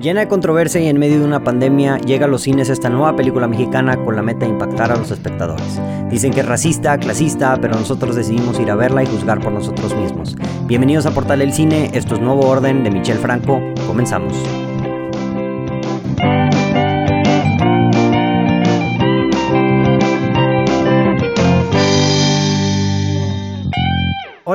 Llena de controversia y en medio de una pandemia, llega a los cines esta nueva película mexicana con la meta de impactar a los espectadores. Dicen que es racista, clasista, pero nosotros decidimos ir a verla y juzgar por nosotros mismos. Bienvenidos a Portal El Cine, esto es Nuevo Orden de Michel Franco, comenzamos.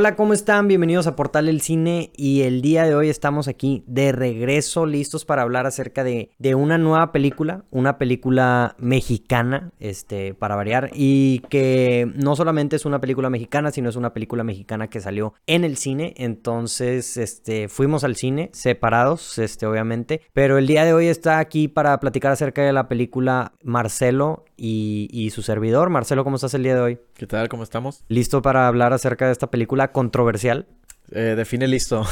Hola, ¿cómo están? Bienvenidos a Portal El Cine y el día de hoy estamos aquí de regreso listos para hablar acerca de, de una nueva película, una película mexicana, este, para variar, y que no solamente es una película mexicana, sino es una película mexicana que salió en el cine, entonces, este, fuimos al cine separados, este, obviamente, pero el día de hoy está aquí para platicar acerca de la película Marcelo y, y su servidor. Marcelo, ¿cómo estás el día de hoy? ¿Qué tal? ¿Cómo estamos? ¿Listo para hablar acerca de esta película controversial? Eh, define listo.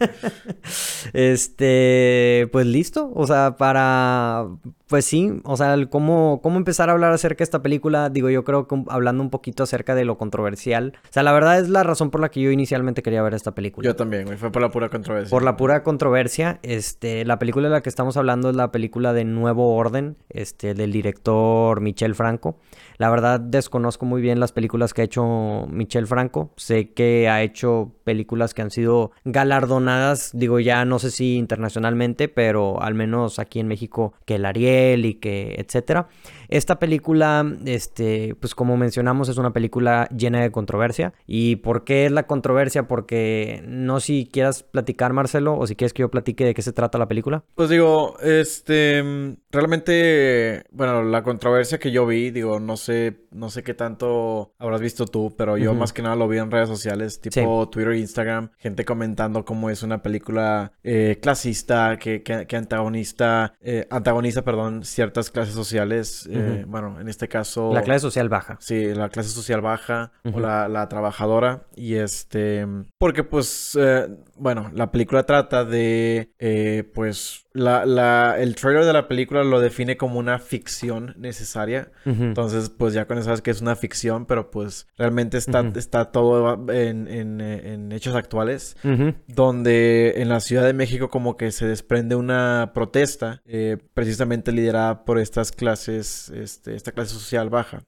este, pues listo. O sea, para, pues sí, o sea, el cómo, cómo empezar a hablar acerca de esta película, digo, yo creo que hablando un poquito acerca de lo controversial. O sea, la verdad es la razón por la que yo inicialmente quería ver esta película. Yo también, güey. Fue por la pura controversia. Por la pura controversia, este, la película de la que estamos hablando es la película de Nuevo Orden, este, del director Michel Franco. La verdad desconozco muy bien las películas que ha hecho Michel Franco. Sé que ha hecho películas que han sido galardonadas, digo ya no sé si internacionalmente, pero al menos aquí en México que el Ariel y que etcétera. Esta película, este, pues como mencionamos, es una película llena de controversia. ¿Y por qué es la controversia? Porque no si quieras platicar, Marcelo, o si quieres que yo platique de qué se trata la película. Pues digo, este, realmente, bueno, la controversia que yo vi, digo, no sé, no sé qué tanto habrás visto tú, pero yo más que nada lo vi en redes sociales, tipo Twitter e Instagram, gente comentando cómo es una película eh, clasista, que, que, que antagonista, eh, antagoniza, perdón, ciertas clases sociales, eh, Ujú. bueno, en este caso... La clase social baja. Sí, la clase social baja o la, la trabajadora. Y este, porque pues, eh, bueno, la película trata de, eh, pues, la, la, el trailer de la película lo define como una ficción necesaria. Ujú. Entonces, pues ya con eso sabes que es una ficción, pero pues realmente está, Ujú. está todo en, en, eh, en hechos actuales Ujú. donde en la Ciudad de México como que se desprende una protesta eh, precisamente liderada por estas clases, este, esta clase social baja.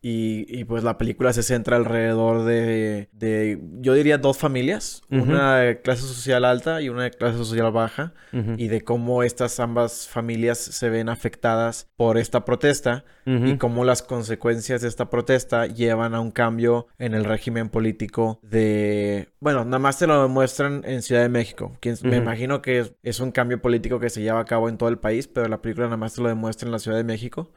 Y, y, pues la película se centra alrededor de, de, yo diría, dos familias. Una de clase social alta y una de clase social baja. Y de cómo estas ambas familias se ven afectadas por esta protesta. Y cómo las consecuencias de esta protesta llevan a un cambio en el régimen político de... Bueno, nada más te lo demuestran en Ciudad de México. Me imagino que es, es un cambio político que se lleva a cabo en todo el país, pero la película nada más te lo demuestra en la Ciudad de México.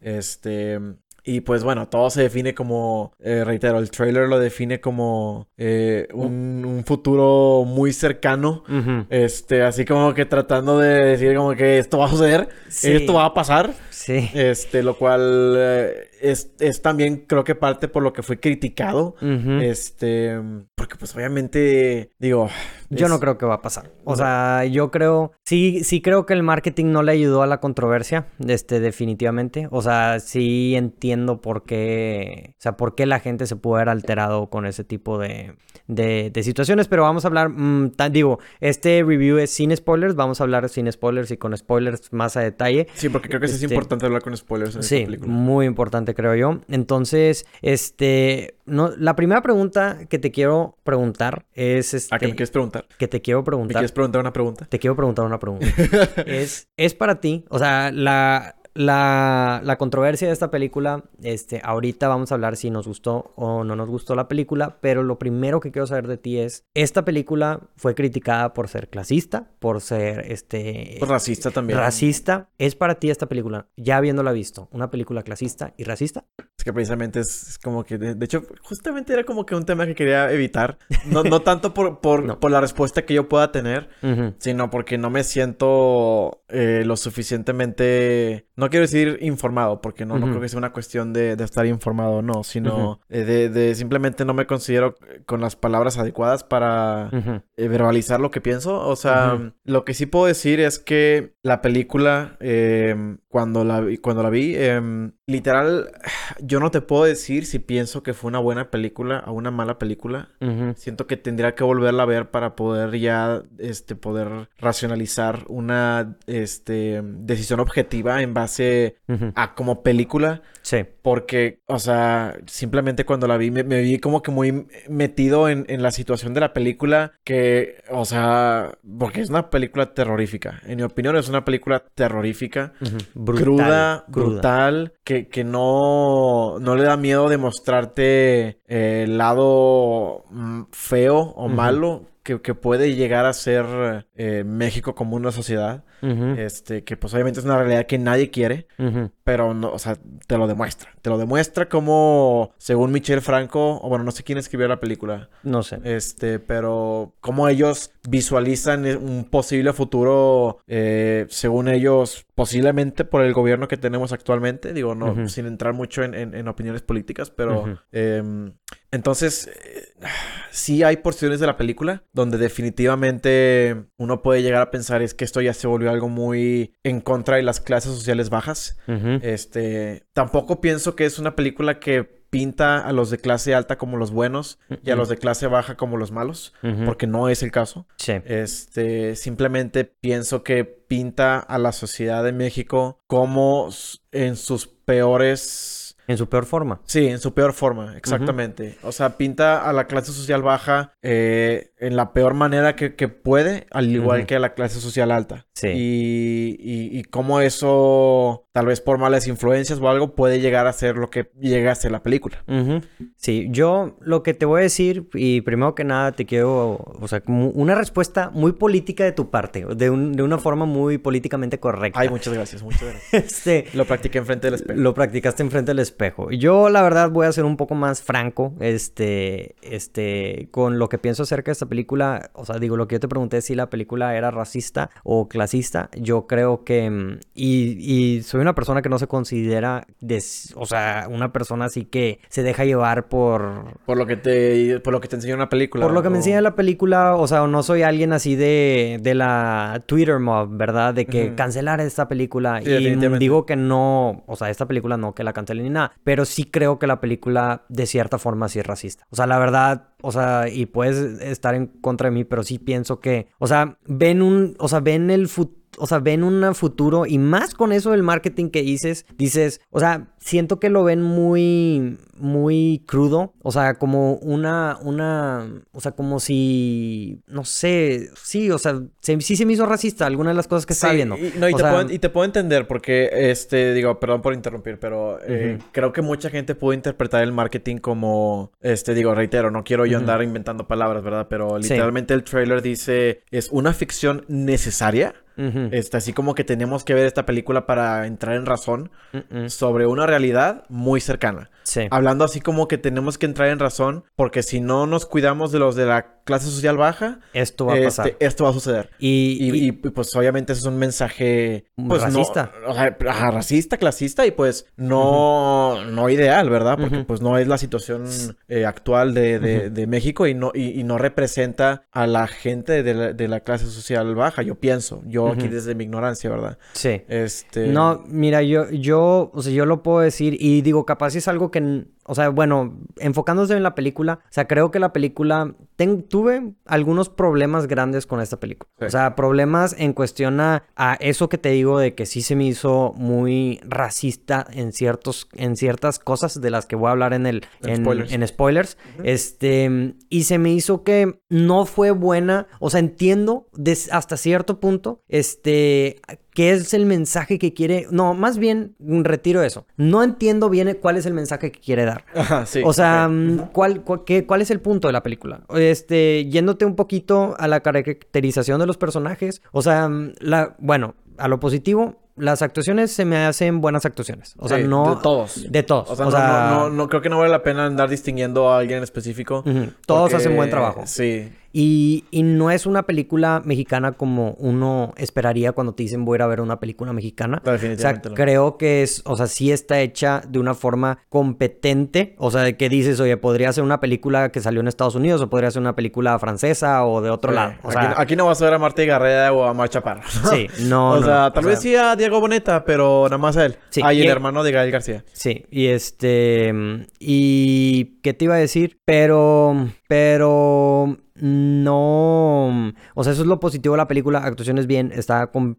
Este. Y pues bueno, todo se define como, eh, reitero, el trailer lo define como eh, un, un futuro muy cercano. Este, así como que tratando de decir como que esto va a suceder, Sí. esto va a pasar. Sí. Este, lo cual eh, es, es también creo que parte por lo que fue criticado. Este, porque pues obviamente, digo... Yo no creo que va a pasar. O No. sea, yo creo, sí, sí creo que el marketing no le ayudó a la controversia, este, definitivamente. O sea, sí entiendo por qué, o sea, por qué la gente se pudo haber alterado con ese tipo de, de, de situaciones, pero vamos a hablar, mm, tan- digo, este review es sin spoilers, vamos a hablar sin spoilers y con spoilers más a detalle. Sí, porque creo que sí es Este- importante hablar con spoilers en Sí, esta película. muy importante creo yo. Entonces, este, no, la primera pregunta que te quiero preguntar es, este, ¿A qué me quieres preguntar? que te quiero ¿Me preguntar. quieres preguntar una pregunta? Te quiero preguntar una pregunta. es, es para ti, o sea, la, la, la controversia de esta película, este, ahorita vamos a hablar si nos gustó o no nos gustó la película, pero lo primero que quiero saber de ti es, esta película fue criticada por ser clasista, por ser, este... Pues racista también. Racista. ¿Es para ti esta película, ya habiéndola visto, una película clasista y racista? Que precisamente es, como que, de, de hecho, justamente era como que un tema que quería evitar. No, no tanto por, por, No. por la respuesta que yo pueda tener, sino porque no me siento eh, lo suficientemente, no quiero decir informado, porque no, no creo que sea una cuestión de, de estar informado, no, sino eh, de, de simplemente no me considero con las palabras adecuadas para eh, verbalizar lo que pienso. O sea, lo que sí puedo decir es que la película, cuando, la, vi- cuando la vi, eh, literal, yo yo no te puedo decir si pienso que fue una buena película o una mala película. Siento que tendría que volverla a ver para poder ya, este, poder racionalizar una, este, decisión objetiva en base a como película. Sí. Porque, o sea, simplemente cuando la vi, me, vi como que muy metido en, en, la situación de la película. Que, o sea, porque es una película terrorífica. En mi opinión, es una película terrorífica. cruda, brutal. Que, que no, no le da miedo de mostrarte eh, el lado mm, feo o malo que, puede llegar a ser eh, México como una sociedad. Este, que pues obviamente es una realidad que nadie quiere, pero no, o sea, te lo demuestra. Te lo demuestra como, según Michel Franco, o bueno, no sé quién escribió la película. No sé. Este, pero como ellos visualizan un posible futuro, eh, según ellos, posiblemente por el gobierno que tenemos actualmente. Digo, no, sin entrar mucho en, opiniones políticas, pero em, entonces, eh, sí hay porciones de la película donde definitivamente uno puede llegar a pensar es que esto ya se volvió algo muy en contra de las clases sociales bajas. Este, tampoco pienso que es una película que pinta a los de clase alta como los buenos y a los de clase baja como los malos, porque no es el caso. Sí. Este, simplemente pienso que pinta a la sociedad de México como en sus peores en su peor forma. Sí, en su peor forma, exactamente. O sea, pinta a la clase social baja eh, en la peor manera que, puede, al igual que a la clase social alta. Sí. Y, y, y, cómo eso, tal vez por malas influencias o algo, puede llegar a ser lo que llega a ser la película. Sí, yo lo que te voy a decir, y primero que nada te quiero, o sea, una respuesta muy política de tu parte, de, un, de una forma muy políticamente correcta. Ay, muchas gracias, muchas gracias. este, lo practiqué enfrente del espejo. Lo practicaste enfrente del espejo. Yo, la verdad, voy a ser un poco más franco, este, este, con lo que pienso acerca de esta película. O sea, digo, lo que yo te pregunté si la película era racista o clasista. Yo creo que, mm, y, soy una persona que no se considera, o sea, una persona así que se deja llevar por... Por lo que te, por lo que te enseña una película. Por lo que me enseña la película, o sea, no soy alguien así de, de la Twitter mob, ¿verdad? De que cancelar esta película. y digo que no, o sea, esta película no que la cancelen ni nada. Pero sí creo que la película de cierta forma sí es racista. O sea, la verdad, o sea, y puedes estar en contra de mí, pero sí pienso que, o sea, ven un, o sea, ven el futuro o sea, ven un futuro y más con eso del marketing que dices, dices, o sea, siento que lo ven muy, muy crudo, o sea, como una, una, o sea, como si, no sé, sí, o sea, sí se me hizo racista alguna de las cosas que está viendo. Y, no, y, te puedo, y, te puedo, entender porque, este, digo, perdón por interrumpir, pero eh, creo que mucha gente puede interpretar el marketing como, este, digo, reitero, no quiero yo andar inventando palabras, ¿verdad? Pero literalmente el trailer dice, es una ficción necesaria este, así como que tenemos que ver esta película para entrar en razón sobre una realidad muy cercana. Hablando así como que tenemos que entrar en razón porque si no nos cuidamos de los de la clase social baja, esto va a pasar. Este, esto va a suceder. Y, pues obviamente eso es un mensaje pues, racista. o sea, racista, clasista y pues no, no ideal, ¿verdad? Porque pues no es la situación eh, actual de, México y no, y, no representa a la gente de la, clase social baja, yo pienso. Yo aquí desde mi ignorancia, ¿verdad? Sí. Este... No, mira, yo, yo, o sea, yo lo puedo decir y digo, capaz es algo que o sea, bueno, enfocándose en la película, o sea, creo que la película, tuve algunos problemas grandes con esta película. O sea, problemas en cuestión a, eso que te digo de que sí se me hizo muy racista en ciertos, en ciertas cosas de las que voy a hablar en el, en, spoilers. Este, y se me hizo que no fue buena, o sea, entiendo hasta cierto punto, este, qué es el mensaje que quiere. No, más bien, retiro eso. No entiendo bien cuál es el mensaje que quiere dar. Ajá, sí. O sea, mm, ¿cuál, qué, ¿cuál es el punto de la película? Este, yéndote un poquito a la caracterización de los personajes. O sea, mm, la, bueno, a lo positivo, las actuaciones se me hacen buenas actuaciones. O sea, no. De todos. De todos. O sea, no, no, creo que no vale la pena andar distinguiendo a alguien en específico. Todos hacen buen trabajo. Sí. Y, y, no es una película mexicana como uno esperaría cuando te dicen voy a ir a ver una película mexicana. o sea, creo que es, o sea, sí está hecha de una forma competente. O sea, de que dices, oye, podría ser una película que salió en Estados Unidos o podría ser una película francesa o de otro lado. O sea, aquí, no vas a ver a Marta Garreda o a Marcha Parra. Sí, no. o sea, tal vez sí a Diego Boneta, pero nada más a él. Sí. Ah, y el hermano de Gael García. Sí, y este. Y. ¿Qué te iba a decir? Pero. Pero no. O sea, eso es lo positivo de la película. Actuaciones bien, está con,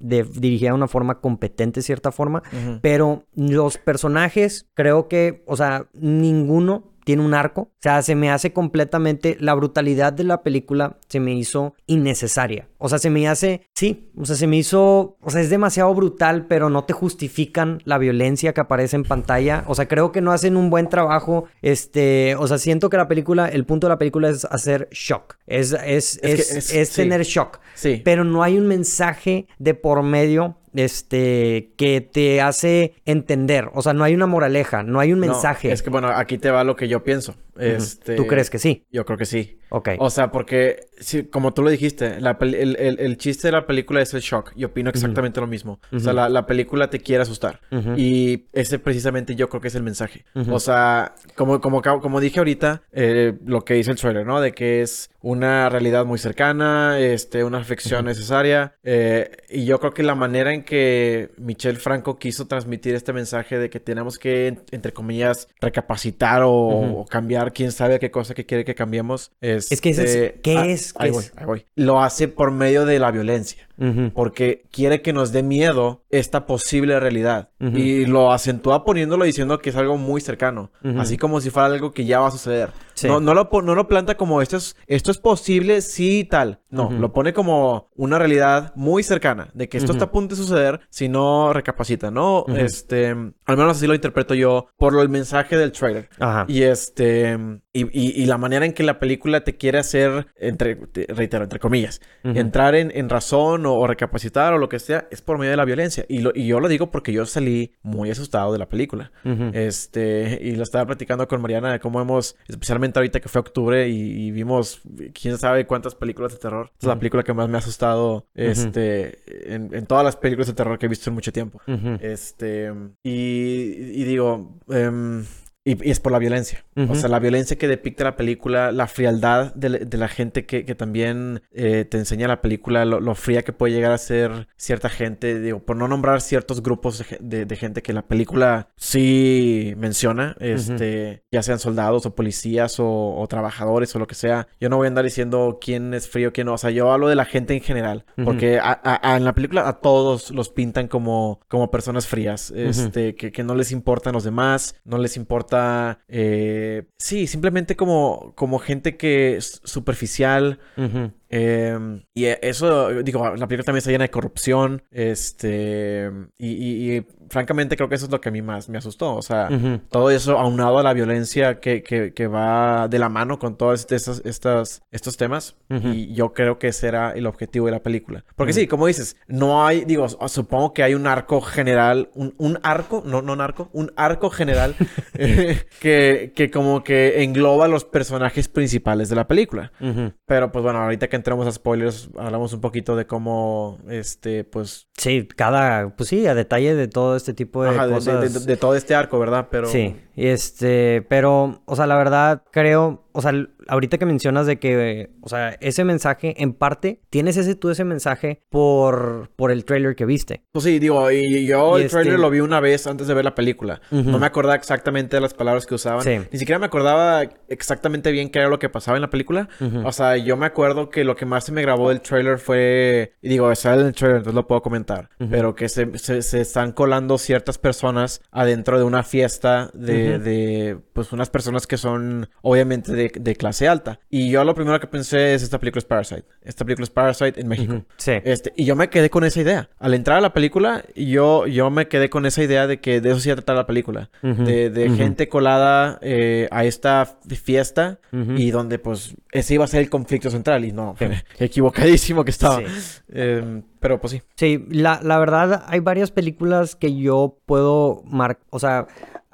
dirigida de una forma competente, de cierta forma. Pero los personajes, creo que, o sea, ninguno tiene un arco. O sea, se me hace completamente. La brutalidad de la película se me hizo innecesaria. O sea, se me hace. Sí, o sea, se me hizo. O sea, es demasiado brutal, pero no te justifican la violencia que aparece en pantalla. O sea, creo que no hacen un buen trabajo. Este. O sea, siento que la película. El punto de la película es hacer shock. Es, es, es, es, tener shock. Sí. Pero no hay un mensaje de por medio este, que te hace entender. O sea, no hay una moraleja, no hay un mensaje. es que, bueno, aquí te va lo que yo pienso. Este, ¿Tú crees que sí? Yo creo que sí. Ok. O sea, porque, como tú lo dijiste, el, chiste de la película es el shock. Y opino exactamente lo mismo. O sea, la, película te quiere asustar. Y ese precisamente yo creo que es el mensaje. O sea, como, como, como dije ahorita, eh, lo que dice el trailer, ¿no? De que es una realidad muy cercana, este, una reflexión necesaria. Eh, y yo creo que la manera en que Michelle Franco quiso transmitir este mensaje de que tenemos que, entre comillas, recapacitar o cambiar quién sabe qué cosa que quiere que cambiemos. es que es, este, ¿qué ah, es? Ahí voy, ahí voy. Lo hace por medio de la violencia. Porque quiere que nos dé miedo esta posible realidad. Y lo acentúa poniéndolo diciendo que es algo muy cercano. Así como si fuera algo que ya va a suceder. No, no, lo, no lo planta como esto es, esto es posible, sí y tal. No, lo pone como una realidad muy cercana. De que esto está a punto de suceder si no recapacita, ¿no? Este, al menos así lo interpreto yo por lo, el mensaje del trailer. Y este, y, la manera en que la película te quiere hacer, entre, reitero, entre comillas, entrar en, en razón o, recapacitar o lo que sea, es por medio de la violencia. Y, lo, y yo lo digo porque yo salí muy asustado de la película. Este, y lo estaba platicando con Mariana de cómo hemos, especialmente ahorita que fue octubre y, vimos quién sabe cuántas películas de terror. Es la película que más me ha asustado, este, en, todas las películas de terror que he visto en mucho tiempo. Este, y, digo, eh, y, es por la violencia. O sea, la violencia que depicta la película, la frialdad de, la gente que, también eh, te enseña la película, lo, fría que puede llegar a ser cierta gente, digo, por no nombrar ciertos grupos de, gente que la película sí menciona, este, ya sean soldados o policías o, trabajadores o lo que sea. Yo no voy a andar diciendo quién es frío, quién no. O sea, yo hablo de la gente en general. Porque en la película a todos los pintan como, como personas frías, este, que, que no les importan los demás, no les importa eh, sí, simplemente como, como gente que es superficial. Em, y eso, digo, la película también está llena de corrupción. Este. Y, francamente creo que eso es lo que a mí más me asustó. O sea, todo eso aunado a la violencia que, que, va de la mano con todos estos, estos, estos temas. Y yo creo que ese era el objetivo de la película. Porque sí, como dices, no hay, digo, supongo que hay un arco general, un, un arco, no, no narco, un arco general que, que como que engloba los personajes principales de la película. Pero pues bueno, ahorita que entramos a spoilers, hablamos un poquito de cómo, este, pues... Sí, cada, pues sí, a detalle de todo este tipo de cosas. De, todo este arco, ¿verdad? Pero... Sí, este, pero, o sea, la verdad, creo, o sea, ahorita que mencionas de que, o sea, ese mensaje, en parte, tienes ese tú ese mensaje por, por el trailer que viste. Pues sí, digo, y yo el trailer este lo vi una vez antes de ver la película. No me acordaba exactamente de las palabras que usaban. Ni siquiera me acordaba exactamente bien qué era lo que pasaba en la película. O sea, yo me acuerdo que lo que más se me grabó del trailer fue, y digo, sale en el trailer, entonces lo puedo comentar, pero que se, se, están colando ciertas personas adentro de una fiesta de, de pues, unas personas que son, obviamente, de, de clase alta. Y yo lo primero que pensé es esta película es Parasite. Esta película es Parasite en México. Sí. Este, y yo me quedé con esa idea. Al entrar a la película, yo, yo me quedé con esa idea de que de eso sí a tratar la película. De, de gente colada eh, a esta fiesta y donde pues ese iba a ser el conflicto central. Y no, equivocadísimo que estaba. Em, pero pues sí. Sí, la, la verdad hay varias películas que yo puedo marcar, o sea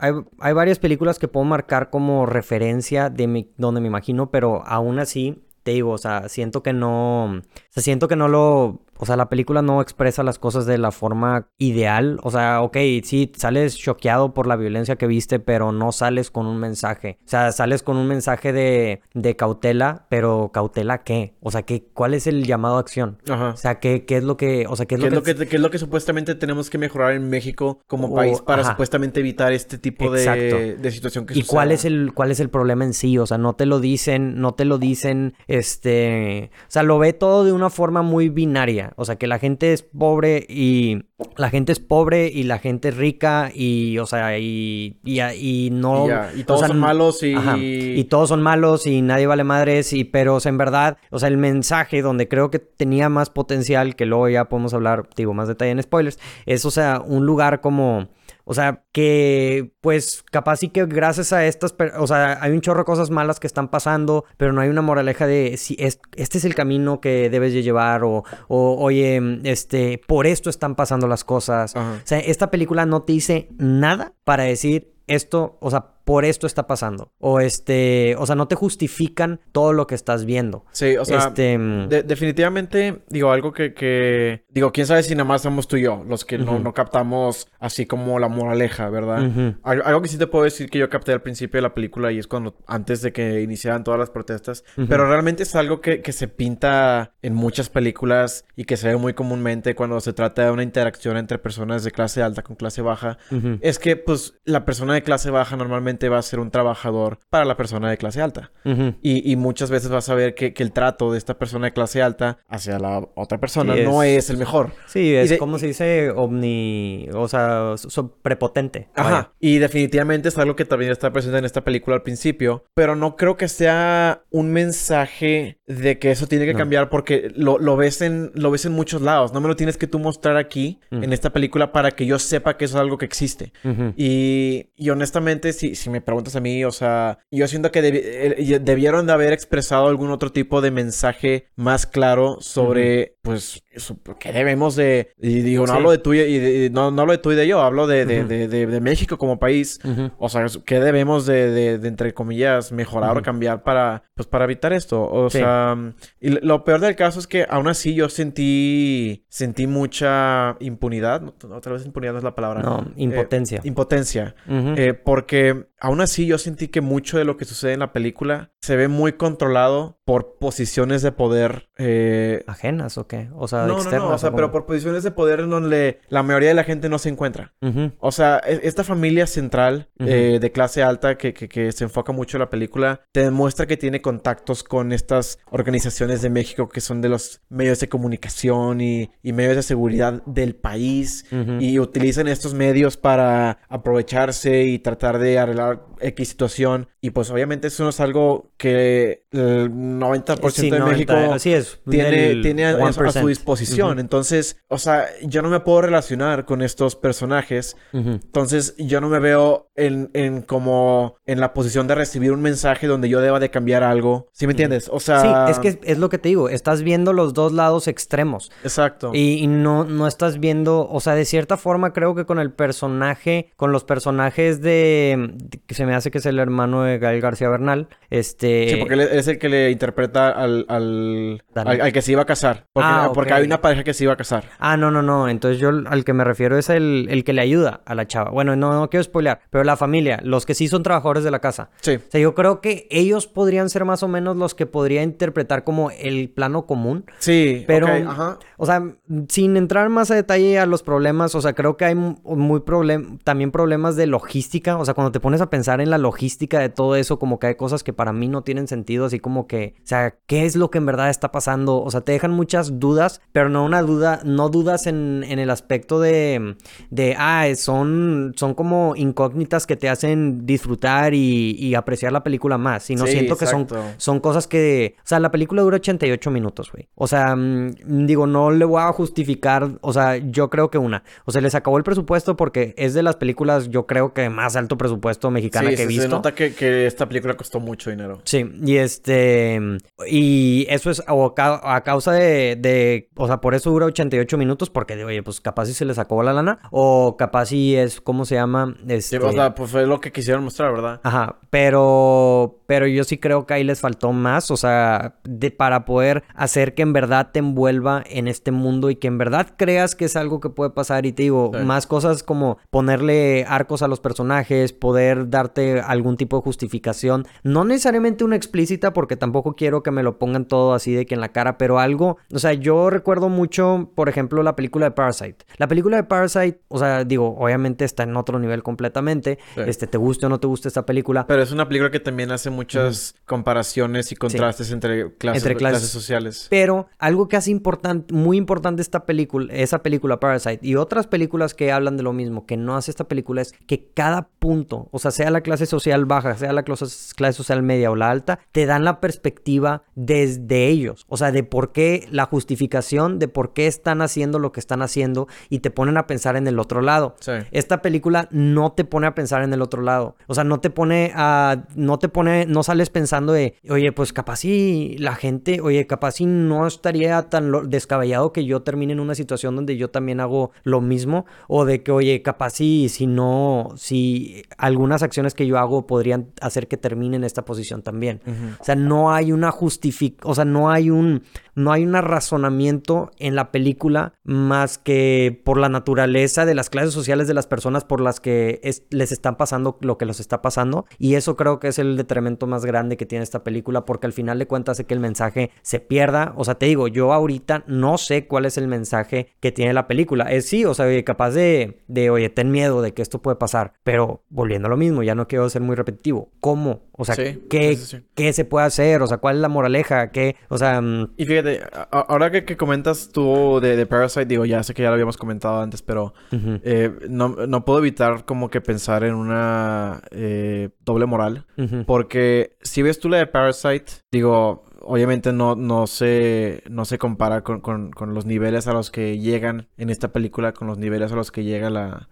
hay, varias películas que puedo marcar como referencia de mi, donde me imagino, pero aún así te digo, o sea, siento que no, o sea, siento que no lo, o sea, la película no expresa las cosas de la forma ideal. O sea, ok, sí, sales choqueado por la violencia que viste, pero no sales con un mensaje. O sea, sales con un mensaje de, de cautela, pero cautela qué? O sea, ¿qué, ¿cuál es el llamado a acción? Ajá. O sea, ¿qué, qué es lo que, o sea, qué es ¿Qué lo es, que... lo que, qué es lo que supuestamente tenemos que mejorar en México como O- país para ajá. supuestamente evitar este tipo de, de situación que ¿Y cuál es el cuál es el problema en sí? O sea, no te lo dicen, no te lo dicen, este, o sea, lo ve todo de una forma muy binaria, o sea, que la gente es pobre y la gente es pobre y la gente es rica y, o sea, y y, y no Y ya, y o todos sea, son malos y... Ajá, Y todos son malos y nadie vale madres, y, pero o sea, en verdad, o sea, el mensaje donde creo que tenía más potencial, que luego ya podemos hablar, digo, más detalle en spoilers, es, o sea, un lugar como... O sea, que pues capaz sí que gracias a estas, o sea, hay un chorro de cosas malas que están pasando, pero no hay una moraleja de si es, este es el camino que debes de llevar o, o oye, este, por esto están pasando las cosas. Ajá. O sea, esta película no te dice nada para decir esto, o sea, por esto está pasando. O este, o sea, no te justifican todo lo que estás viendo. Sí, o sea, este, mm, de- definitivamente, digo, algo que, que... Digo, quién sabe si nada más somos tú y yo, los que no, no captamos así como la moraleja, ¿verdad? ujú, Algo, algo que sí te puedo decir que yo capté al principio de la película y es cuando antes de que iniciaran todas las protestas, pero realmente es algo que, que se pinta en muchas películas y que se ve muy comúnmente cuando se trata de una interacción entre personas de clase alta con clase baja. Es que pues la persona de clase baja normalmente va a ser un trabajador para la persona de clase alta. Ujú. Y, y muchas veces vas a ver que, que el trato de esta persona de clase alta hacia la otra persona Sí, no es- es el mejor. Sí, es de- como se dice omni, o sea, so- prepotente. Ajá. vaya. Y definitivamente es algo que también está presente en esta película al principio. Pero no creo que sea un mensaje de que eso tiene que No. cambiar porque lo, lo ves en, lo ves en muchos lados. No me lo tienes que tú mostrar aquí Mm. en esta película para que yo sepa que eso es algo que existe. Y honestamente, si, si me preguntas a mí, o sea, yo siento que debi- eh, debieron de haber expresado algún otro tipo de mensaje más claro sobre, pues, eso, que debemos de... Y digo, no Sí. hablo de tú y, de- no, no hablo de tú y de yo, hablo de, de, Ujú. de, México como país. O sea, ¿qué debemos de, entre comillas, mejorar o cambiar para, pues, para evitar esto? O Sí. sea, y lo- peor del caso es que aún así yo sentí, sentí mucha impunidad. Tal vez impunidad no es la palabra. No, impotencia. Eh, impotencia. Eh, porque aún así yo sentí que mucho de lo que sucede en la película se ve muy controlado por posiciones de poder. eh, ¿Ajenas o qué? O sea, no, no, externas. no, o sea, pero por posiciones de poder en donde la mayoría de la gente no se encuentra. O sea, e- esta familia central eh, de clase alta que, que- que se enfoca mucho en la película te demuestra que tiene contactos con estas organizaciones de México que son de los medios de comunicación y, y medios de seguridad del país y utilizan estos medios para aprovecharse y tratar de arreglar X situación. Y pues obviamente eso no es algo que el 90% Sí, de 90, México así es. tiene, tiene a, a su 1%. disposición. Entonces, o sea, yo no me puedo relacionar con estos personajes. Entonces, yo no me veo en, en como en la posición de recibir un mensaje donde yo deba de cambiar algo. ¿Sí me entiendes? O sea... Sí, es que es, lo que te digo, estás viendo los dos lados extremos Exacto. y, y no, no estás viendo, o sea, de cierta forma creo que con el personaje, con los personajes de- que se me hace que es el hermano de Gael García Bernal, este... Sí, porque él es el que le interpreta al, al, al, al que se iba a casar. Porque, Ah, porque hay una pareja que se iba a casar. Ah, no, no, no. Entonces yo al que me refiero es el, el que le ayuda a la chava. Bueno, no, no quiero spoilear, pero la familia, los que sí son trabajadores de la casa. Sí. O sea, yo creo que ellos podrían ser más o menos los que podría interpretar como el plano común. Sí, Pero, ajá. o sea, sin entrar más a detalle a los problemas, o sea, creo que hay mu- muy problem también problemas de logística. O sea, cuando te pones a pensar en la logística de todo eso, como que hay cosas que para mí no tienen sentido, así como que, o sea, ¿qué es lo que en verdad está pasando? O sea, te dejan muchas dudas, pero no una duda, no dudas en, en el aspecto de, de, ah, son, son como incógnitas que te hacen disfrutar y, y apreciar la película más, sino Sí, siento que son son cosas que, o sea, la película dura 88 minutos, güey. O sea, mm, digo, no le voy a justificar, o sea, yo creo que una. O sea, les acabó el presupuesto porque es de las películas, yo creo que más alto presupuesto mexicana Sí, que he se, se visto. nota que, que esta película costó mucho dinero. Sí, y este, y eso es a, causa de, de, o sea, por eso dura 88 minutos, porque oye, pues capaz si se le sacó la lana, o capaz si es, ¿cómo se llama? Este... o sea, pues fue lo que quisieron mostrar, ¿verdad? Ajá, pero, pero yo sí creo que ahí les faltó más, o sea, de, para poder hacer que en verdad te envuelva en este mundo y que en verdad creas que es algo que puede pasar y te digo, más cosas como ponerle arcos a los personajes, poder darte algún tipo de justificación, no necesariamente una explícita porque tampoco quiero que me lo pongan todo así de que en la cara, pero algo, o sea, yo recuerdo mucho, por ejemplo, la película de Parasite. La película de Parasite, o sea, digo, obviamente está en otro nivel completamente, este, te guste o no te guste esta película. Pero es una película que también hace muchas comparaciones y contrastes entre, clases, entre clases, sociales. Pero algo que hace importante, muy importante esta película, esa película Parasite y otras películas que hablan de lo mismo, que no hace esta película, es que cada punto, o sea, sea la clase social baja, sea la clase, clase social media o la alta, te dan la perspectiva desde ellos. O sea, de por qué la justificación, de por qué están haciendo lo que están haciendo y te ponen a pensar en el otro lado. Esta película no te pone a pensar en el otro lado. O sea, no te pone a. No te pone. No sales pensando de, oye, pues capaz si la gente, oye, capaz si no estaría tan descabellado que yo termine en una situación donde yo también hago lo mismo. O de que, oye, capaz si, si no, si algunas acciones que yo hago podrían hacer que termine en esta posición también. O sea, no hay una justificación, o sea, no hay un, no hay un razonamiento en la película más que por la naturaleza de las clases sociales de las personas por las que les están pasando lo que les está pasando. Y eso creo que es el detrimento más grande que tiene esta película porque al final de cuentas hace que el mensaje se pierda. O sea, te digo, yo ahorita no sé cuál es el mensaje que tiene la película. Es sí, o sea, capaz de, de oye, ten miedo de que esto puede pasar. Pero volviendo a lo mismo, ya no quiero ser muy repetitivo. ¿Cómo? O sea, ¿qué, ¿qué se puede hacer? O sea, ¿cuál es la moraleja? ¿Qué? O sea... Mm, y fíjate, ahora que, comentas tú de, Parasite, digo, ya sé que ya lo habíamos comentado antes, pero eh, no, puedo evitar como que pensar en una eh, doble moral. Porque si ves tú la de Parasite, digo, obviamente no, no, se, no se compara con, con, los niveles a los que llegan en esta película, con los niveles a los que llega la,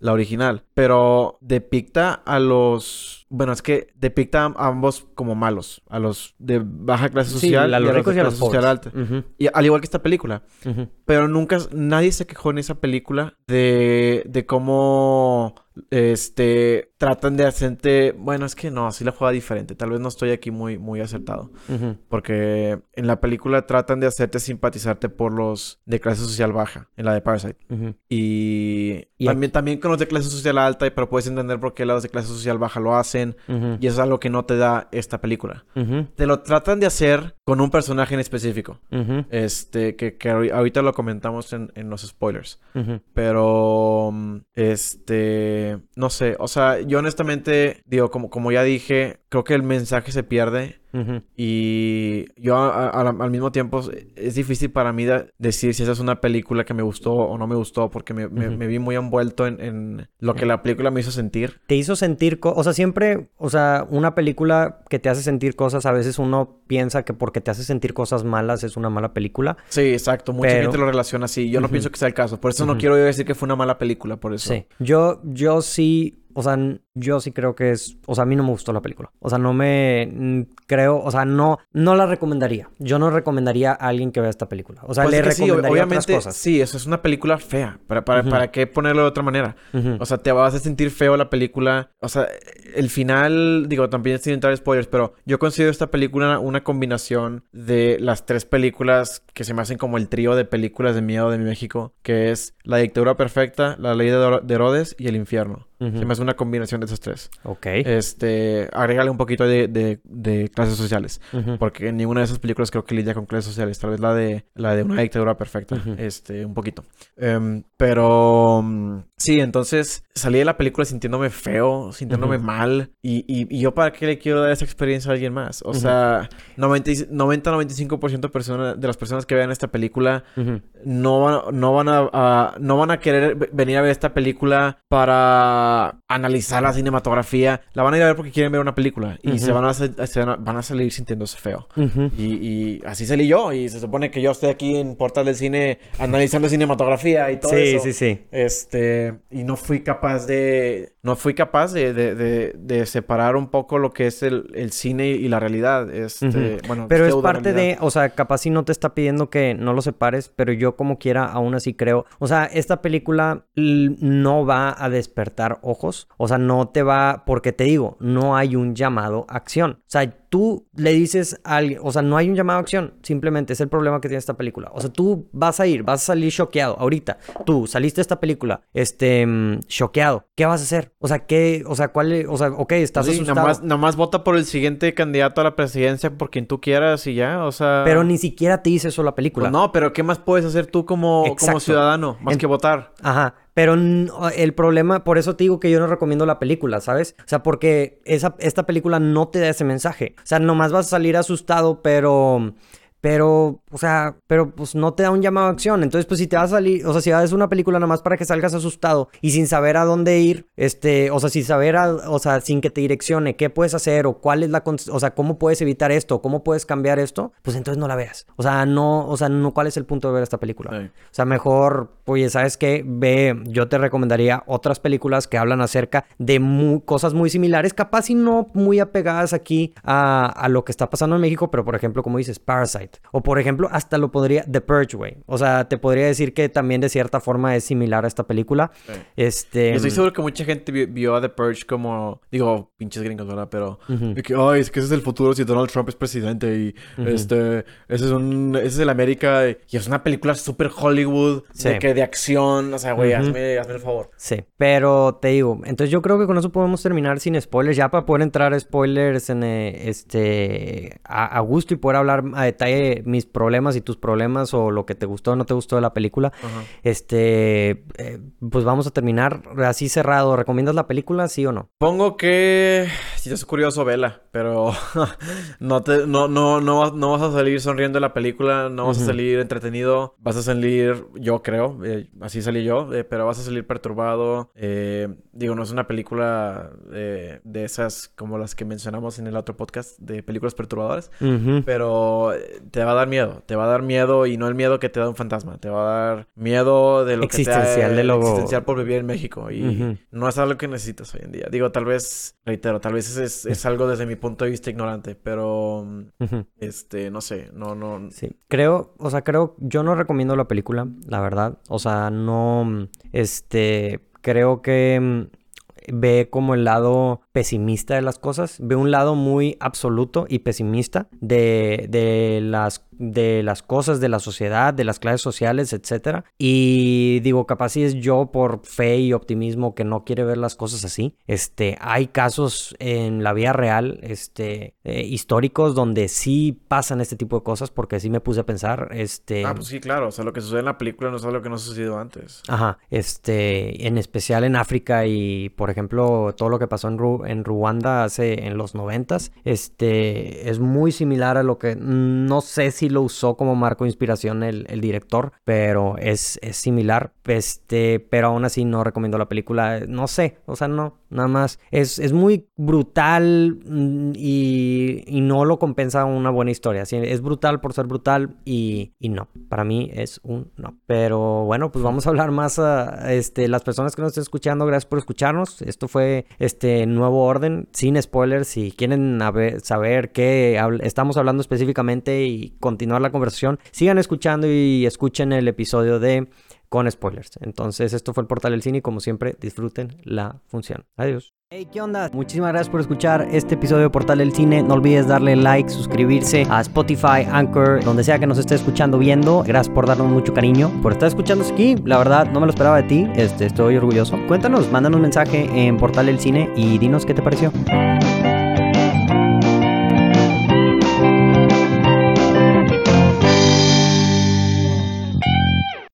la original. Pero depicta a los... Bueno, es que depicta a ambos como malos. A los de baja clase social a los, de clase social alta. Y al igual que esta película. Pero nunca... Nadie se quejó en esa película de, de cómo este, tratan de hacerte, bueno, es que no, así la juega diferente, tal vez no estoy aquí muy, muy acertado, porque en la película tratan de hacerte simpatizarte por los de clase social baja, en la de Parasite, y, también, también con los de clase social alta, pero puedes entender por qué los de clase social baja lo hacen, y eso es algo que no te da esta película. Te lo tratan de hacer con un personaje en específico, este, que, que, ahorita lo comentamos en, en los spoilers, pero, este no sé, o sea, yo honestamente digo, como, como ya dije, creo que el mensaje se pierde y yo al mismo tiempo es difícil para mí decir si esa es una película que me gustó o no me gustó porque me, vi muy envuelto en, lo que la película me hizo sentir. Te hizo sentir, o sea, siempre, o sea, una película que te hace sentir cosas, a veces uno piensa que porque te hace sentir cosas malas es una mala película. Sí, exacto, mucha gente lo relaciona así. Yo no pienso que sea el caso, por eso no quiero decir que fue una mala película, por eso. Sí, yo, yo sí o sea, yo sí creo que es, o sea, a mí no me gustó la película. O sea, no me creo, o sea, no no la recomendaría. Yo no recomendaría a alguien que vea esta película. O sea, pues le recomendaría obviamente, otras cosas. Sí, eso es una película fea. ¿Para, para, ¿para qué ponerlo de otra manera? O sea, te vas a sentir feo la película. O sea, el final, digo, también sin entrar spoilers, pero yo considero esta película una combinación de las tres películas que se me hacen como el trío de películas de miedo de México, que es La dictadura perfecta, La ley de Herodes y El infierno. Se me hace una combinación de esos tres. Ok. Este, agrégale un poquito de, de, clases sociales. Porque en ninguna de esas películas creo que lidia con clases sociales. Tal vez la de, la de una dictadura perfecta. Este, un poquito. Em, pero mm, sí, entonces salí de la película sintiéndome feo, sintiéndome mal. Y, y, yo para qué le quiero dar esa experiencia a alguien más. O sea, 90-95% de las personas que vean esta película no, van, no, van a, no van a querer venir a ver esta película para analizarla cinematografía, la van a ir a ver porque quieren ver una película y se, van a, se van a, salir sintiéndose feo. y, y, así salí yo y se supone que yo estoy aquí en Portal del Cine analizando cinematografía y todo eso. Sí, sí, sí. Este, y no fui capaz de, no fui capaz de, de, de, separar un poco lo que es el, el cine y la realidad. Este, bueno, pero es parte de, o sea, capaz si no te está pidiendo que no lo separes, pero yo como quiera aún así creo, o sea, esta película no va a despertar ojos, o sea, no te va, porque te digo, no hay un llamado a acción. O sea, tú le dices a alguien, o sea, no hay un llamado a acción, simplemente es el problema que tiene esta película. O sea, tú vas a ir, vas a salir choqueado ahorita. Tú saliste de esta película, este, mm, choqueado. ¿Qué vas a hacer? O sea, ¿qué, o sea, cuál, o sea, ok, estás asustado. Nada más, nada más vota por el siguiente candidato a la presidencia por quien tú quieras y ya, o sea. Pero ni siquiera te dice eso la película. Pues no, pero ¿qué más puedes hacer tú como, como ciudadano más que votar? Ajá. Pero el problema, por eso te digo que yo no recomiendo la película, ¿sabes? O sea, porque esa, esta película no te da ese mensaje. O sea, nomás vas a salir asustado, pero pero, o sea, pero pues no te da un llamado a acción. Entonces, pues si te vas a salir, o sea, si vas a una película nada más para que salgas asustado y sin saber a dónde ir, este, o sea, sin saber, o sea, sin que te direccione qué puedes hacer o cuál es la, o sea, cómo puedes evitar esto, cómo puedes cambiar esto, pues entonces no la veas. O sea, no, o sea, no, ¿cuál es el punto de ver esta película? O sea, mejor, oye, ¿sabes qué? Ve, yo te recomendaría otras películas que hablan acerca de cosas muy similares, capaz y no muy apegadas aquí a, a lo que está pasando en México, pero por ejemplo, como dices, Parasite. O por ejemplo, hasta lo podría... The Purge, güey. O sea, te podría decir que también de cierta forma es similar a esta película. Este... estoy seguro que mucha gente vio, a The Purge como... Digo, pinches gringos, ¿verdad? Pero... que, Ay, es que ese es el futuro si Donald Trump es presidente y... Este... Ese es un... Ese es el América y es una película súper Hollywood. De que de acción. O sea, güey, hazme, hazme el favor. Sí. Pero te digo... Entonces yo creo que con eso podemos terminar sin spoilers. Ya para poder entrar a spoilers en... Eh, este... a gusto y poder hablar a detalle mis problemas y tus problemas o lo que te gustó o no te gustó de la película. Este, eh, pues vamos a terminar así cerrado. ¿Recomiendas la película, sí o no? Pongo que si es curioso, vela, pero no, te, no, no, no, no vas a salir sonriendo de la película, no vas a salir entretenido, vas a salir, yo creo, eh, así salí yo, eh, pero vas a salir perturbado. digo, no es una película de esas como las que mencionamos en el otro podcast de películas perturbadoras, pero te va a dar miedo, te va a dar miedo y no el miedo que te da un fantasma, te va a dar miedo de lo existencial, que te de lo... existencial por vivir en México y no es algo que necesitas hoy en día. Digo, tal vez, reitero, tal vez es, es, algo desde mi punto de vista ignorante, pero este, no sé, no, no. Sí, creo, o sea, creo, yo no recomiendo la película, la verdad, o sea, no, este, creo que ve como el lado pesimista de las cosas, ve un lado muy absoluto y pesimista de, de las de las cosas, de la sociedad, de las clases sociales, etc. Y digo, capaz si es yo por fe y optimismo que no quiere ver las cosas así. Este, hay casos en la vida real, este, eh, históricos donde sí pasan este tipo de cosas porque sí me puse a pensar, este... Ah, pues sí, claro, o sea, lo que sucede en la película no es algo que no ha sucedido antes. Ajá, este, en especial en África y, por ejemplo, todo lo que pasó en, en Ruanda hace, en los noventas, este, es muy similar a lo que, no sé si lo usó como marco de inspiración el, director, pero es, es, similar. Este, pero aún así no recomiendo la película. No sé, o sea, no, nada más. Es, es muy brutal mm, y, y, no lo compensa una buena historia. es brutal por ser brutal y, y, no. Para mí es un no. Pero bueno, pues vamos a hablar más a este, las personas que nos estén escuchando. Gracias por escucharnos. Esto fue este nuevo orden, sin spoilers. Si quieren saber qué estamos hablando específicamente y continuar la conversación, sigan escuchando y escuchen el episodio de con spoilers. Entonces, esto fue el portal del cine y como siempre, disfruten la función. Adiós. Hey, ¿qué onda? Muchísimas gracias por escuchar este episodio de Portal del Cine. No olvides darle like, suscribirse a Spotify, Anchor, donde sea que nos esté escuchando, viendo. Gracias por darnos mucho cariño, por estar escuchando aquí. La verdad, no me lo esperaba de ti. Este, estoy orgulloso. Cuéntanos, mándanos un mensaje en Portal del Cine y dinos qué te pareció.